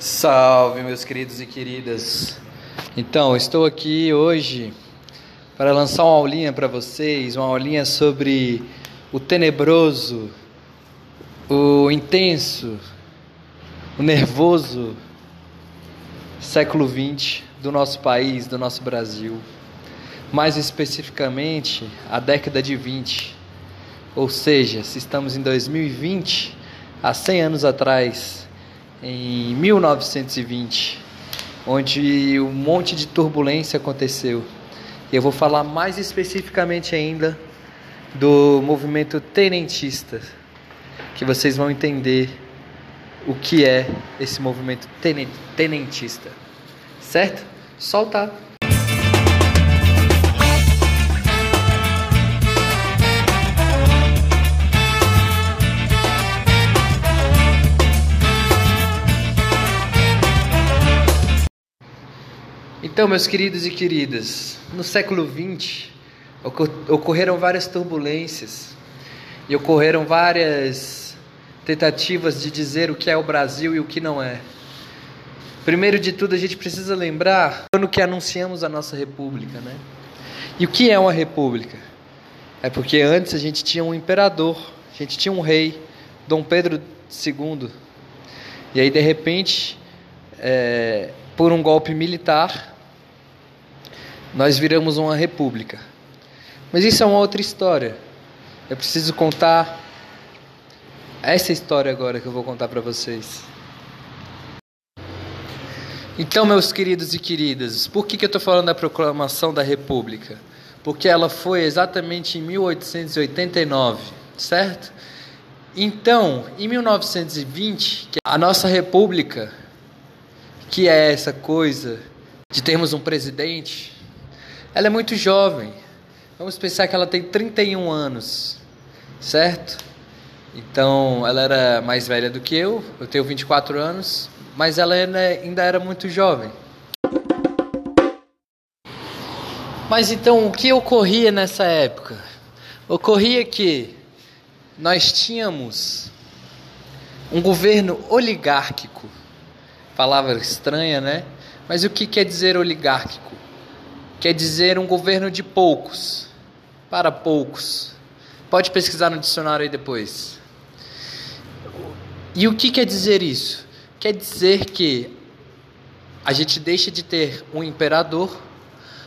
Salve, meus queridos e queridas. Então, estou aqui hoje para lançar uma aulinha para vocês, uma aulinha sobre o tenebroso, o intenso, o nervoso século XX do nosso país, do nosso Brasil. Mais especificamente, a década de 20. Ou seja, se estamos em 2020, há 100 anos atrás, em 1920, onde um monte de turbulência aconteceu. Eu vou falar mais especificamente ainda do movimento tenentista, que vocês vão entender o que é esse movimento tenentista. Certo? Solta! Então, meus queridos e queridas, no século XX ocorreram várias turbulências e ocorreram várias tentativas de dizer o que é o Brasil e o que não é. Primeiro de tudo, a gente precisa lembrar quando que anunciamos a nossa república, né? E o que é uma república? É porque antes a gente tinha um imperador, a gente tinha um rei, Dom Pedro II. E aí, de repente, é, por um golpe militar, nós viramos uma república. Mas isso é uma outra história. Eu preciso contar essa história agora que eu vou contar para vocês. Então, meus queridos e queridas, por que, que eu estou falando da proclamação da República? Porque ela foi exatamente em 1889, certo? Então, em 1920, a nossa República, que é essa coisa de termos um presidente, ela é muito jovem. Vamos pensar que ela tem 31 anos, certo? Então, ela era mais velha do que eu, eu tenho 24 anos, mas ela ainda era muito jovem. Mas então, o que ocorria nessa época? Ocorria que nós tínhamos um governo oligárquico. Palavra estranha, né? Mas o que quer dizer oligárquico? Quer dizer um governo de poucos, para poucos. Pode pesquisar no dicionário aí depois. E o que quer dizer isso? Quer dizer que a gente deixa de ter um imperador,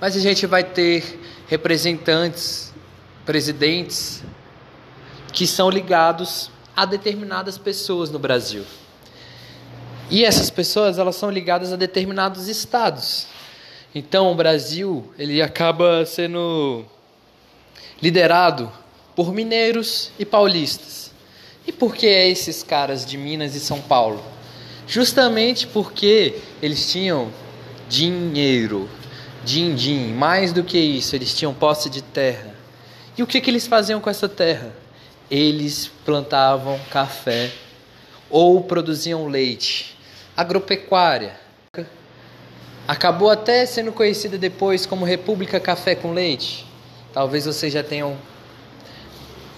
mas a gente vai ter representantes, presidentes que são ligados a determinadas pessoas no Brasil. E essas pessoas, elas são ligadas a determinados estados. Então o Brasil ele acaba sendo liderado por mineiros e paulistas. E por que esses caras de Minas e São Paulo? Justamente porque eles tinham dinheiro, din-din, mais do que isso, eles tinham posse de terra. E o que, que eles faziam com essa terra? Eles plantavam café ou produziam leite, agropecuária acabou até sendo conhecida depois como República Café com Leite. Talvez vocês já tenham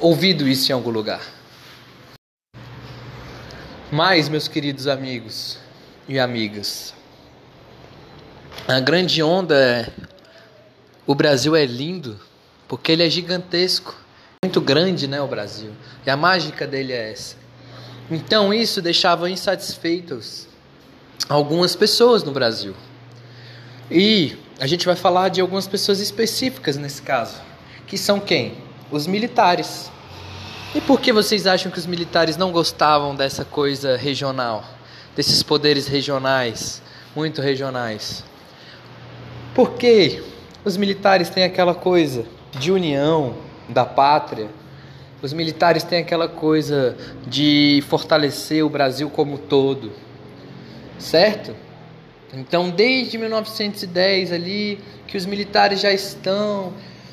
ouvido isso em algum lugar. Mas, meus queridos amigos e amigas, a grande onda é: o Brasil é lindo porque ele é gigantesco, muito grande, né? O Brasil. E a mágica dele é essa. Então, isso deixava insatisfeitos algumas pessoas no Brasil. E a gente vai falar de algumas pessoas específicas nesse caso, que são quem? Os militares. E por que vocês acham que os militares não gostavam dessa coisa regional, desses poderes regionais, muito regionais? Porque os militares têm aquela coisa de união da pátria, os militares têm aquela coisa de fortalecer o Brasil como todo, certo? Então, desde 1910 ali, que os militares já estão,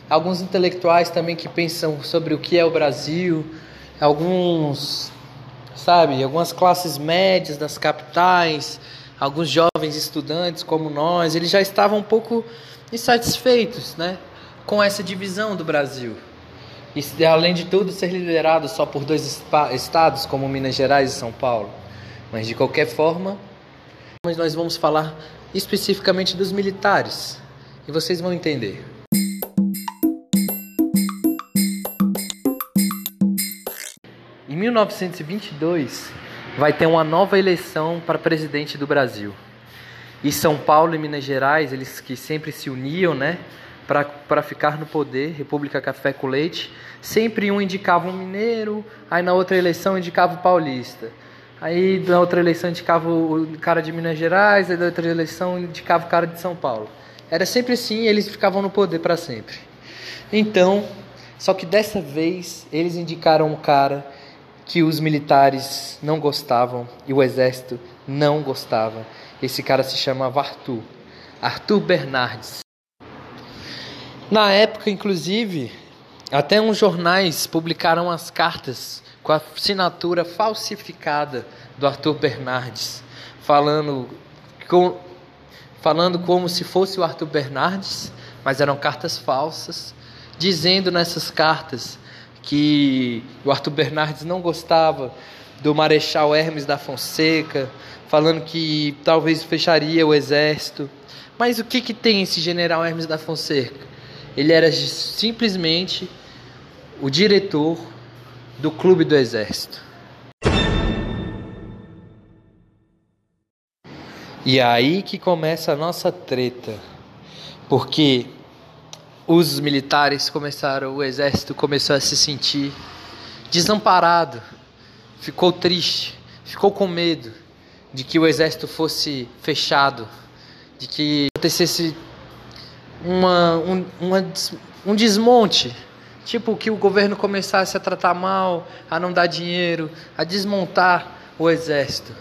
alguns intelectuais também que pensam sobre o que é o Brasil, alguns, sabe, algumas classes médias das capitais, alguns jovens estudantes como nós, eles já estavam um pouco insatisfeitos, né, com essa divisão do Brasil. E além de tudo ser liderado só por dois estados como Minas Gerais e São Paulo. Mas de qualquer forma, mas nós vamos falar especificamente dos militares e vocês vão entender. Em 1922 vai ter uma nova eleição para presidente do Brasil. E São Paulo e Minas Gerais, eles que sempre se uniam, né, para ficar no poder, República Café com Leite, sempre um indicava um mineiro, aí na outra eleição indicava o paulista. Aí na outra eleição indicava o cara de Minas Gerais, aí na outra eleição indicava o cara de São Paulo. Era sempre assim, eles ficavam no poder para sempre. Então, só que dessa vez eles indicaram um cara que os militares não gostavam e o exército não gostava. Esse cara se chamava Arthur, Arthur Bernardes. Na época, inclusive, até uns jornais publicaram as cartas com a assinatura falsificada do Arthur Bernardes, falando, com, falando como se fosse o Arthur Bernardes, mas eram cartas falsas, dizendo nessas cartas que o Arthur Bernardes não gostava do Marechal Hermes da Fonseca, falando que talvez fecharia o exército. Mas o que, que tem esse general Hermes da Fonseca? Ele era simplesmente o diretor do clube do exército. E é aí que começa a nossa treta. Porque os militares começaram, o exército começou a se sentir desamparado, ficou triste, ficou com medo de que o exército fosse fechado, de que acontecesse uma, um, uma, um desmonte, tipo que o governo começasse a tratar mal, a não dar dinheiro, a desmontar o exército.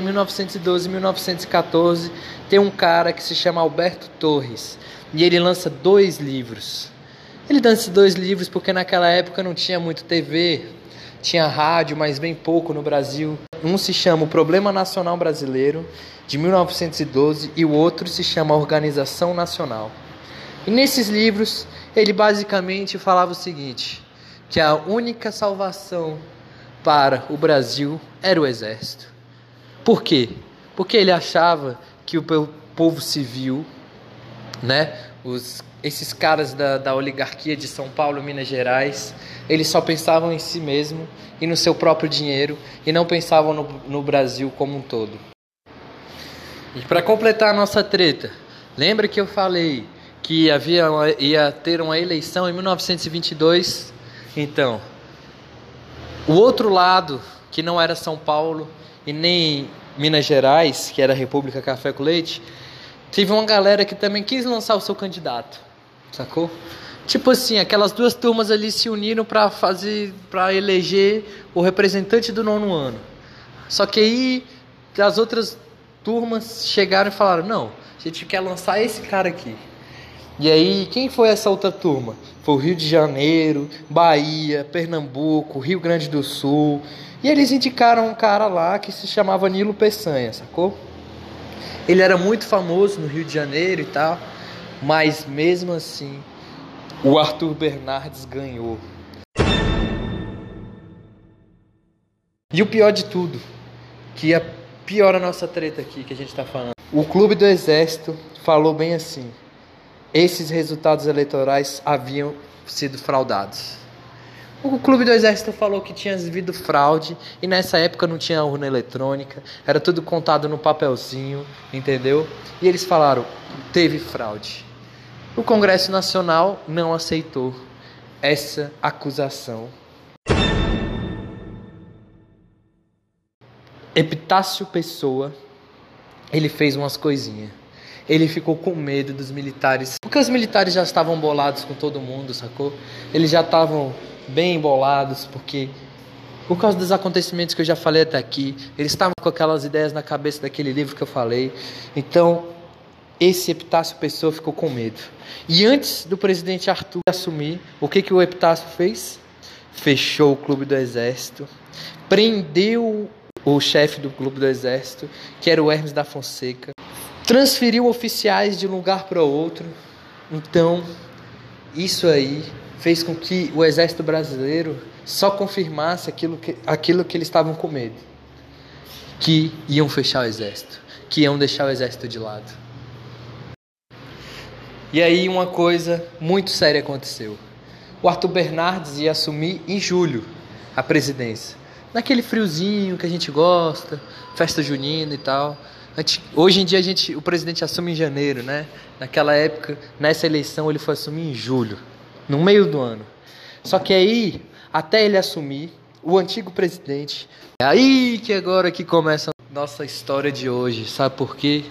Em 1912 e 1914 tem um cara que se chama Alberto Torres e ele lança dois livros. Ele lança dois livros porque naquela época não tinha muito TV, tinha rádio, mas bem pouco no Brasil. Um se chama O Problema Nacional Brasileiro, de 1912, e o outro se chama Organização Nacional. E nesses livros, ele basicamente falava o seguinte: que a única salvação para o Brasil era o exército. Por quê? Porque ele achava que o povo civil, né, os esses caras da, da oligarquia de São Paulo, Minas Gerais, eles só pensavam em si mesmo e no seu próprio dinheiro e não pensavam no, no Brasil como um todo. E para completar a nossa treta, lembra que eu falei que havia uma, ia ter uma eleição em 1922? Então, o outro lado, que não era São Paulo e nem Minas Gerais, que era a República Café com Leite, teve uma galera que também quis lançar o seu candidato. Sacou? Tipo assim, aquelas duas turmas ali se uniram para fazer, para eleger o representante do nono ano. Só que aí as outras turmas chegaram e falaram: não, a gente quer lançar esse cara aqui. E aí, quem foi essa outra turma? Foi o Rio de Janeiro, Bahia, Pernambuco, Rio Grande do Sul. E eles indicaram um cara lá que se chamava Nilo Peçanha, sacou? Ele era muito famoso no Rio de Janeiro e tal. Mas mesmo assim, o Arthur Bernardes ganhou. E o pior de tudo, que é pior a nossa treta aqui que a gente está falando. O Clube do Exército falou bem assim: esses resultados eleitorais haviam sido fraudados. O Clube do Exército falou que tinha havido fraude e nessa época não tinha urna eletrônica, era tudo contado no papelzinho, entendeu? E eles falaram: teve fraude. O Congresso Nacional não aceitou essa acusação. Epitácio Pessoa, ele fez umas coisinhas. Ele ficou com medo dos militares, porque os militares já estavam bolados com todo mundo, sacou? Eles já estavam bem embolados, porque por causa dos acontecimentos que eu já falei até aqui, eles estavam com aquelas ideias na cabeça daquele livro que eu falei. Então, esse Epitácio Pessoa ficou com medo. E antes do presidente Arthur assumir, o que, que o Epitácio fez? Fechou o clube do exército, prendeu o chefe do clube do exército, que era o Hermes da Fonseca, transferiu oficiais de um lugar para outro. Então, isso aí fez com que o exército brasileiro só confirmasse aquilo que, aquilo que eles estavam com medo. que iam fechar o exército, que iam deixar o exército de lado. E aí uma coisa muito séria aconteceu. O Arthur Bernardes ia assumir em julho a presidência. Naquele friozinho que a gente gosta, festa junina e tal. Hoje em dia a gente, o presidente assume em janeiro, né? Naquela época, nessa eleição, ele foi assumir em julho, no meio do ano. Só que aí, até ele assumir, o antigo presidente. É aí que agora que começa a nossa história de hoje. Sabe por quê?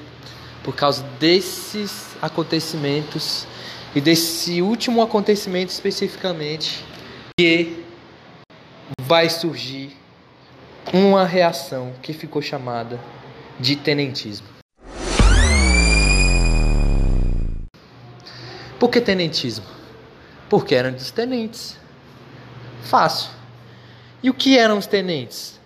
Por causa desses acontecimentos e desse último acontecimento especificamente que vai surgir uma reação que ficou chamada de tenentismo. Por que tenentismo? Porque eram dos tenentes. Fácil. E o que eram os tenentes?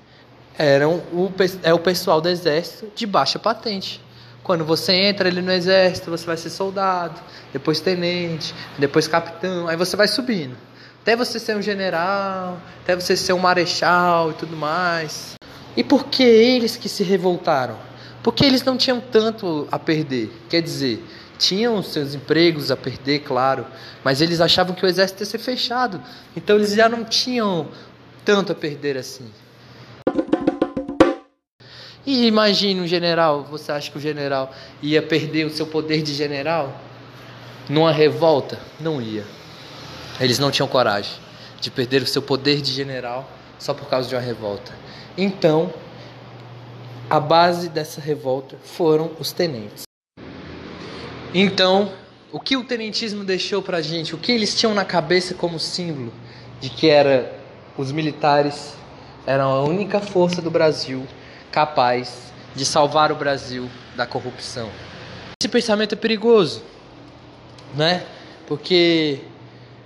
Eram o, é o pessoal do exército de baixa patente. Quando você entra ali no exército, você vai ser soldado, depois tenente, depois capitão, aí você vai subindo. Até você ser um general, até você ser um marechal e tudo mais. E por que eles que se revoltaram? Porque eles não tinham tanto a perder. Quer dizer, tinham seus empregos a perder, claro, mas eles achavam que o exército ia ser fechado. Então eles já não tinham tanto a perder assim. E imagine um general, você acha que o general ia perder o seu poder de general numa revolta? Não ia. Eles não tinham coragem de perder o seu poder de general só por causa de uma revolta. Então, a base dessa revolta foram os tenentes. Então, o que o tenentismo deixou para gente? O que eles tinham na cabeça como símbolo de que era os militares eram a única força do Brasil capaz de salvar o Brasil da corrupção. Esse pensamento é perigoso, né? Porque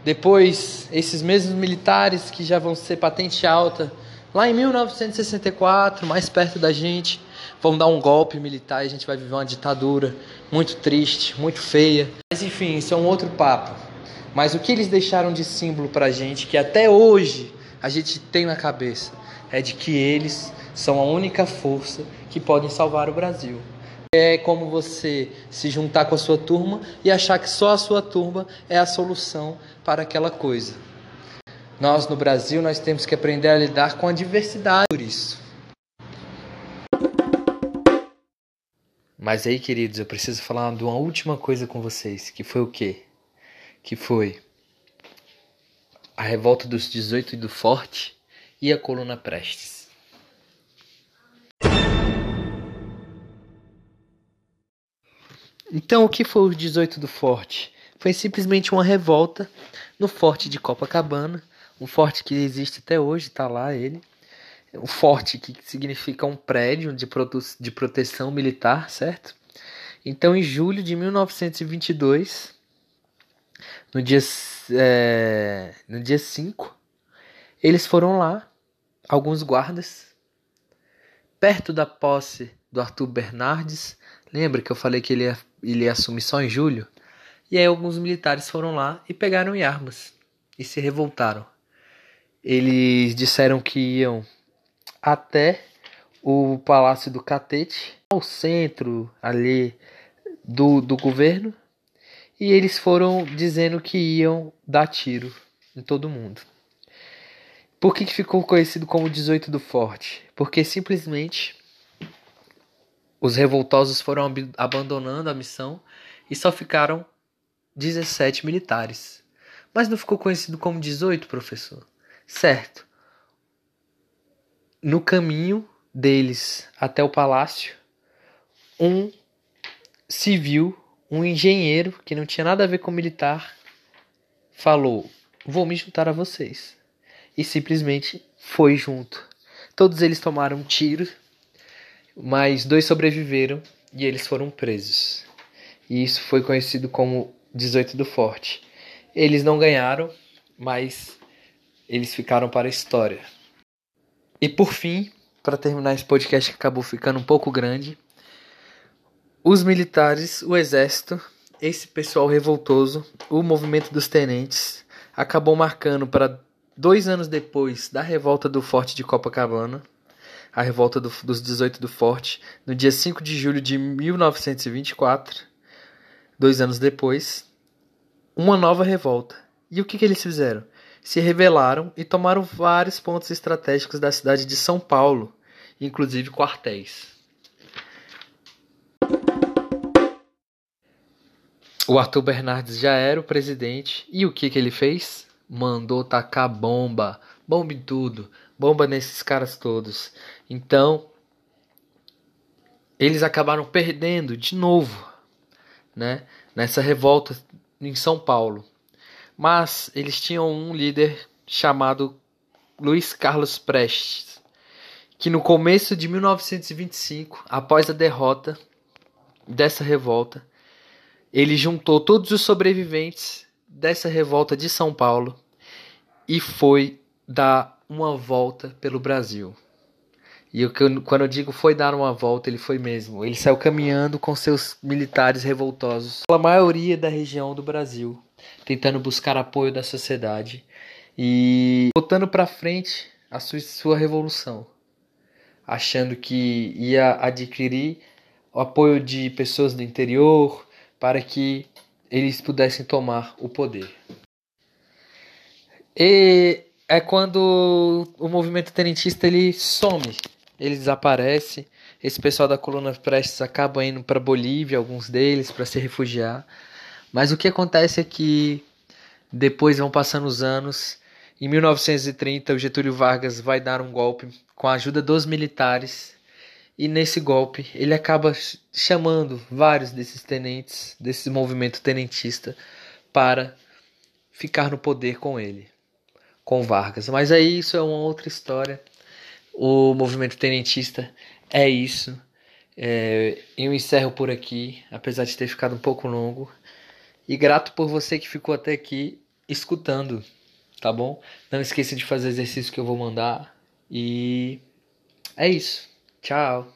depois esses mesmos militares que já vão ser patente alta, lá em 1964, mais perto da gente, vão dar um golpe militar e a gente vai viver uma ditadura muito triste, muito feia. Mas enfim, isso é um outro papo. Mas o que eles deixaram de símbolo pra gente, que até hoje a gente tem na cabeça, é de que eles são a única força que podem salvar o Brasil. É como você se juntar com a sua turma e achar que só a sua turma é a solução para aquela coisa. Nós no Brasil nós temos que aprender a lidar com a diversidade por isso. Mas aí, queridos, eu preciso falar de uma última coisa com vocês, que foi o quê? Que foi a revolta dos 18 do Forte e a coluna Prestes. Então, o que foi o 18 do Forte? Foi simplesmente uma revolta no Forte de Copacabana, um forte que existe até hoje, está lá ele. Um forte que significa um prédio de, de proteção militar, certo? Então, em julho de 1922, no dia, é, no dia 5, eles foram lá, alguns guardas, perto da posse do Arthur Bernardes. Lembra que eu falei que ele ia, ele ia assumir só em julho? E aí alguns militares foram lá e pegaram armas e se revoltaram. Eles disseram que iam até o Palácio do Catete, ao centro ali do, do governo, e eles foram dizendo que iam dar tiro em todo mundo. Por que, que ficou conhecido como 18 do Forte? Porque simplesmente os revoltosos foram ab abandonando a missão e só ficaram 17 militares. Mas não ficou conhecido como 18, professor? Certo. No caminho deles até o palácio, um civil, um engenheiro que não tinha nada a ver com militar, falou: Vou me juntar a vocês. E simplesmente foi junto. Todos eles tomaram tiros mas dois sobreviveram e eles foram presos. E isso foi conhecido como 18 do Forte. Eles não ganharam, mas eles ficaram para a história. E por fim, para terminar esse podcast que acabou ficando um pouco grande, os militares, o exército, esse pessoal revoltoso, o movimento dos tenentes, acabou marcando para dois anos depois da revolta do Forte de Copacabana a revolta do, dos 18 do Forte, no dia 5 de julho de 1924, dois anos depois, uma nova revolta. E o que, que eles fizeram? Se rebelaram e tomaram vários pontos estratégicos da cidade de São Paulo, inclusive quartéis. O Arthur Bernardes já era o presidente e o que, que ele fez? Mandou tacar bomba, bomba em tudo, bomba nesses caras todos. Então, eles acabaram perdendo de novo, né? Nessa revolta em São Paulo. Mas eles tinham um líder chamado Luiz Carlos Prestes, que no começo de 1925, após a derrota dessa revolta, ele juntou todos os sobreviventes dessa revolta de São Paulo e foi dar uma volta pelo Brasil. E eu, quando eu digo foi dar uma volta, ele foi mesmo. Ele saiu caminhando com seus militares revoltosos pela maioria da região do Brasil, tentando buscar apoio da sociedade e botando para frente a sua, sua revolução, achando que ia adquirir o apoio de pessoas do interior, para que eles pudessem tomar o poder. E é quando o movimento tenentista ele some, ele desaparece. Esse pessoal da coluna Prestes acaba indo para Bolívia, alguns deles, para se refugiar. Mas o que acontece é que depois vão passando os anos. Em 1930, o Getúlio Vargas vai dar um golpe com a ajuda dos militares e nesse golpe ele acaba chamando vários desses tenentes, desse movimento tenentista, para ficar no poder com ele, com Vargas. Mas aí isso é uma outra história. O movimento tenentista é isso. É, eu encerro por aqui, apesar de ter ficado um pouco longo. E grato por você que ficou até aqui escutando, tá bom? Não esqueça de fazer o exercício que eu vou mandar. E é isso. Ciao.